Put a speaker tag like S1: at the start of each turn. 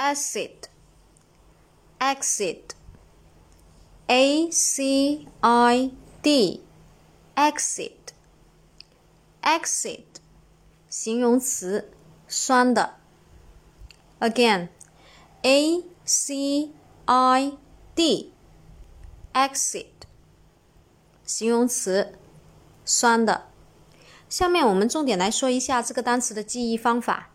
S1: acid, acid, a c i d, acid, acid，形容词，酸的。Again, a c i d, acid，形容词，酸的。下面我们重点来说一下这个单词的记忆方法。